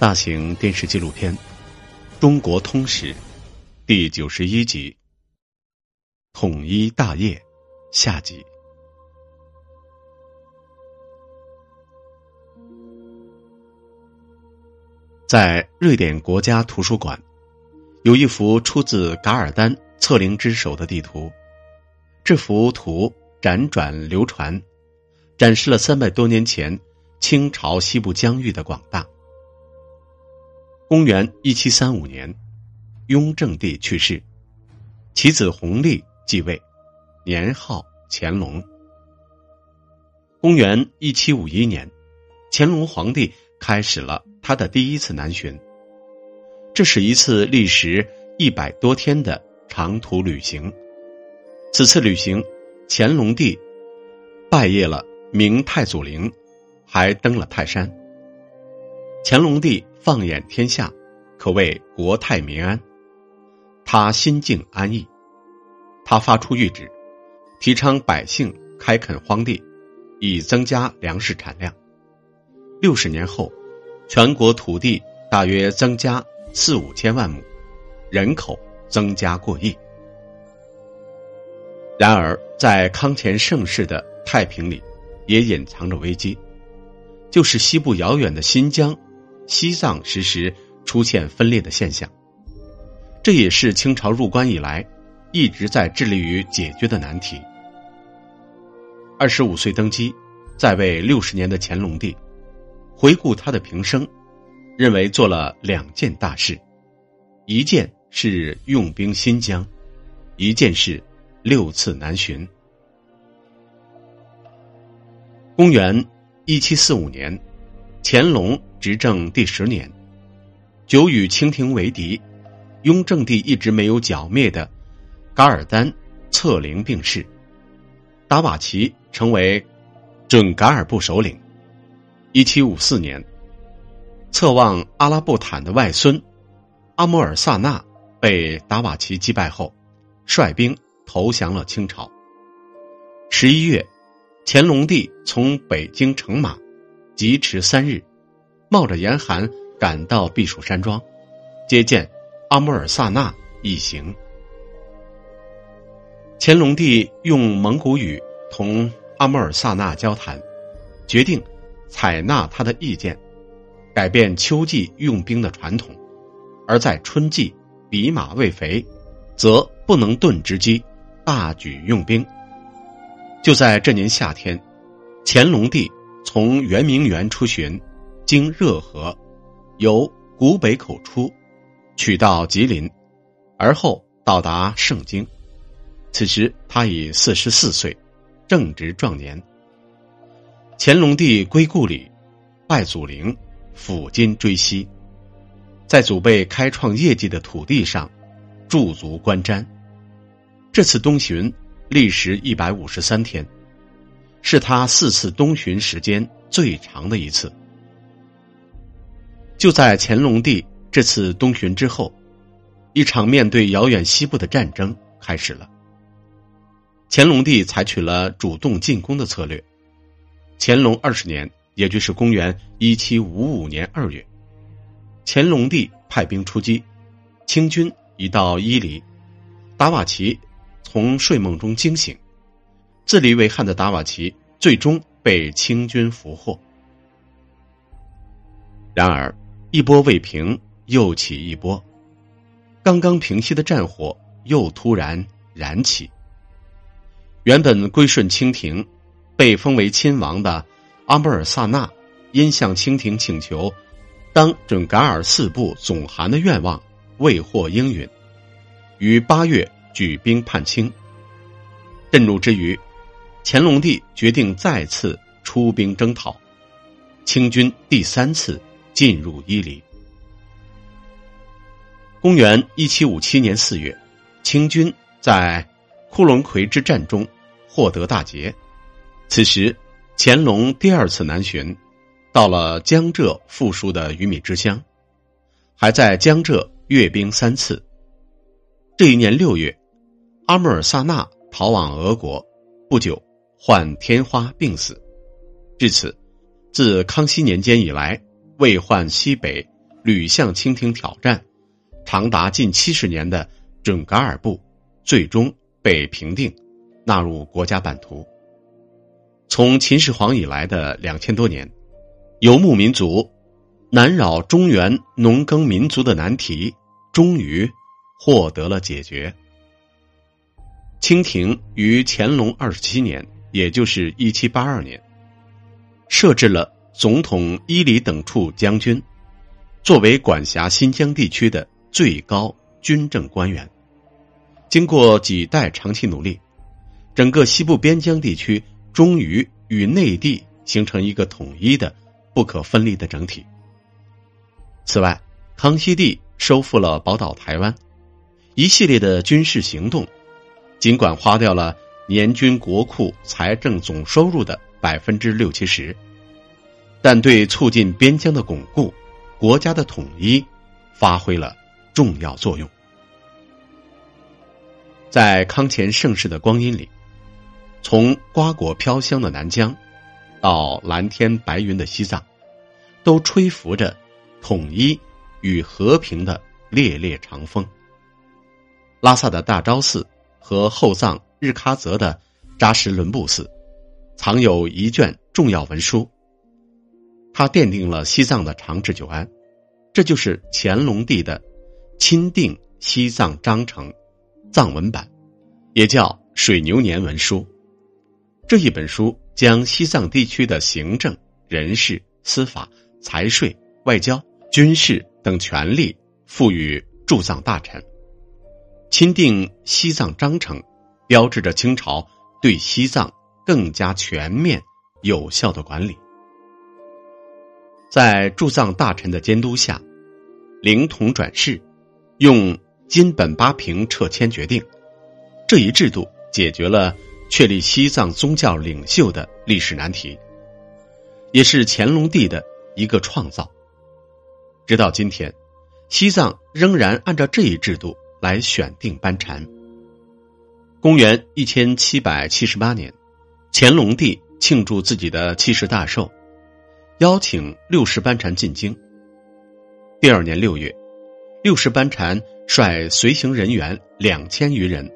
大型电视纪录片《中国通史》第九十一集《统一大业》下集。在瑞典国家图书馆，有一幅出自噶尔丹策灵之手的地图。这幅图辗转流传，展示了三百多年前清朝西部疆域的广大。公元一七三五年，雍正帝去世，其子弘历继位，年号乾隆。公元一七五一年，乾隆皇帝开始了他的第一次南巡。这是一次历时一百多天的长途旅行。此次旅行，乾隆帝拜谒了明太祖陵，还登了泰山。乾隆帝。放眼天下，可谓国泰民安。他心境安逸，他发出谕旨，提倡百姓开垦荒地，以增加粮食产量。六十年后，全国土地大约增加四五千万亩，人口增加过亿。然而，在康乾盛世的太平里，也隐藏着危机，就是西部遥远的新疆。西藏时时出现分裂的现象，这也是清朝入关以来一直在致力于解决的难题。二十五岁登基，在位六十年的乾隆帝，回顾他的平生，认为做了两件大事，一件是用兵新疆，一件是六次南巡。公元一七四五年。乾隆执政第十年，久与清廷为敌，雍正帝一直没有剿灭的噶尔丹策凌病逝，达瓦齐成为准噶尔部首领。一七五四年，策妄阿拉布坦的外孙阿穆尔萨纳被达瓦齐击败后，率兵投降了清朝。十一月，乾隆帝从北京乘马。疾驰三日，冒着严寒赶到避暑山庄，接见阿穆尔萨纳一行。乾隆帝用蒙古语同阿穆尔萨纳交谈，决定采纳他的意见，改变秋季用兵的传统，而在春季比马喂肥，则不能顿之机，大举用兵。就在这年夏天，乾隆帝。从圆明园出巡，经热河，由古北口出，取到吉林，而后到达盛京。此时他已四十四岁，正值壮年。乾隆帝归故里，拜祖陵，抚今追昔，在祖辈开创业绩的土地上驻足观瞻。这次东巡历时一百五十三天。是他四次东巡时间最长的一次。就在乾隆帝这次东巡之后，一场面对遥远西部的战争开始了。乾隆帝采取了主动进攻的策略。乾隆二十年，也就是公元一七五五年二月，乾隆帝派兵出击，清军已到伊犁，达瓦齐从睡梦中惊醒。自立为汉的达瓦齐最终被清军俘获。然而，一波未平，又起一波。刚刚平息的战火又突然燃起。原本归顺清廷、被封为亲王的阿穆尔萨纳，因向清廷请求当准噶尔四部总汗的愿望未获应允，于八月举兵叛清。震怒之余。乾隆帝决定再次出兵征讨，清军第三次进入伊犁。公元一七五七年四月，清军在库伦奎之战中获得大捷。此时，乾隆第二次南巡，到了江浙富庶的鱼米之乡，还在江浙阅兵三次。这一年六月，阿穆尔萨纳逃往俄国，不久。患天花病死，至此，自康熙年间以来，未患西北屡向清廷挑战，长达近七十年的准噶尔部，最终被平定，纳入国家版图。从秦始皇以来的两千多年，游牧民族难扰中原农耕民族的难题，终于获得了解决。清廷于乾隆二十七年，也就是一七八二年，设置了总统伊犁等处将军，作为管辖新疆地区的最高军政官员。经过几代长期努力，整个西部边疆地区终于与内地形成一个统一的、不可分离的整体。此外，康熙帝收复了宝岛台湾，一系列的军事行动。尽管花掉了年均国库财政总收入的百分之六七十，但对促进边疆的巩固、国家的统一发挥了重要作用。在康乾盛世的光阴里，从瓜果飘香的南疆，到蓝天白云的西藏，都吹拂着统一与和平的烈烈长风。拉萨的大昭寺。和后藏日喀则的扎什伦布寺，藏有一卷重要文书。它奠定了西藏的长治久安，这就是乾隆帝的钦定西藏章程藏文版，也叫水牛年文书。这一本书将西藏地区的行政、人事、司法、财税、外交、军事等权力赋予驻藏大臣。钦定西藏章程，标志着清朝对西藏更加全面、有效的管理。在驻藏大臣的监督下，灵童转世，用金本八平撤迁决定，这一制度解决了确立西藏宗教领袖的历史难题，也是乾隆帝的一个创造。直到今天，西藏仍然按照这一制度。来选定班禅。公元一千七百七十八年，乾隆帝庆祝自己的七十大寿，邀请六世班禅进京。第二年六月，六世班禅率随行人员两千余人，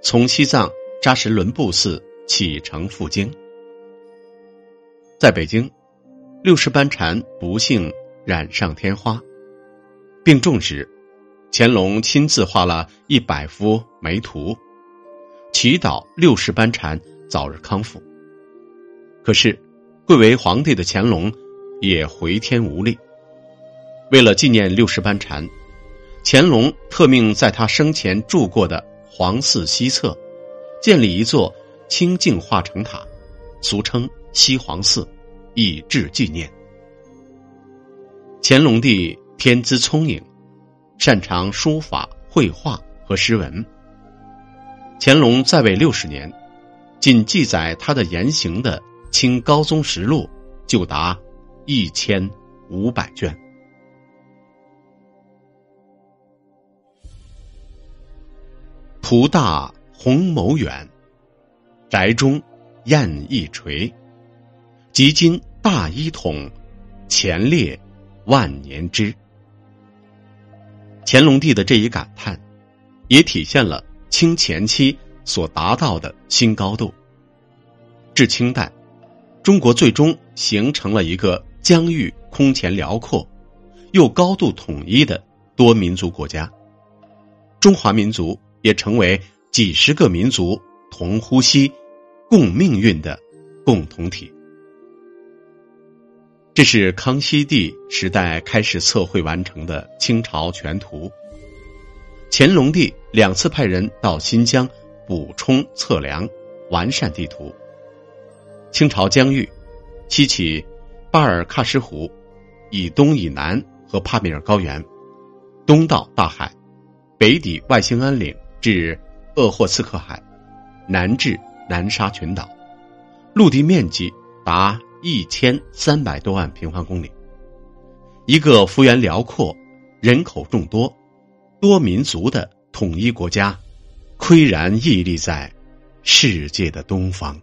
从西藏扎什伦布寺启程赴京。在北京，六世班禅不幸染上天花，病重时。乾隆亲自画了一百幅梅图，祈祷六世班禅早日康复。可是，贵为皇帝的乾隆也回天无力。为了纪念六世班禅，乾隆特命在他生前住过的皇寺西侧，建立一座清净化成塔，俗称西皇寺，以致纪念。乾隆帝天资聪颖。擅长书法、绘画和诗文。乾隆在位六十年，仅记载他的言行的《清高宗实录》就达一千五百卷。图大鸿谋远，宅中燕一垂。及今大一统，前列万年之。乾隆帝的这一感叹，也体现了清前期所达到的新高度。至清代，中国最终形成了一个疆域空前辽阔、又高度统一的多民族国家。中华民族也成为几十个民族同呼吸、共命运的共同体。这是康熙帝时代开始测绘完成的清朝全图。乾隆帝两次派人到新疆补充测量、完善地图。清朝疆域，西起巴尔喀什湖，以东以南和帕米尔高原，东到大海，北抵外兴安岭至鄂霍次克海，南至南沙群岛，陆地面积达。一千三百多万平方公里，一个幅员辽阔、人口众多、多民族的统一国家，岿然屹立在世界的东方。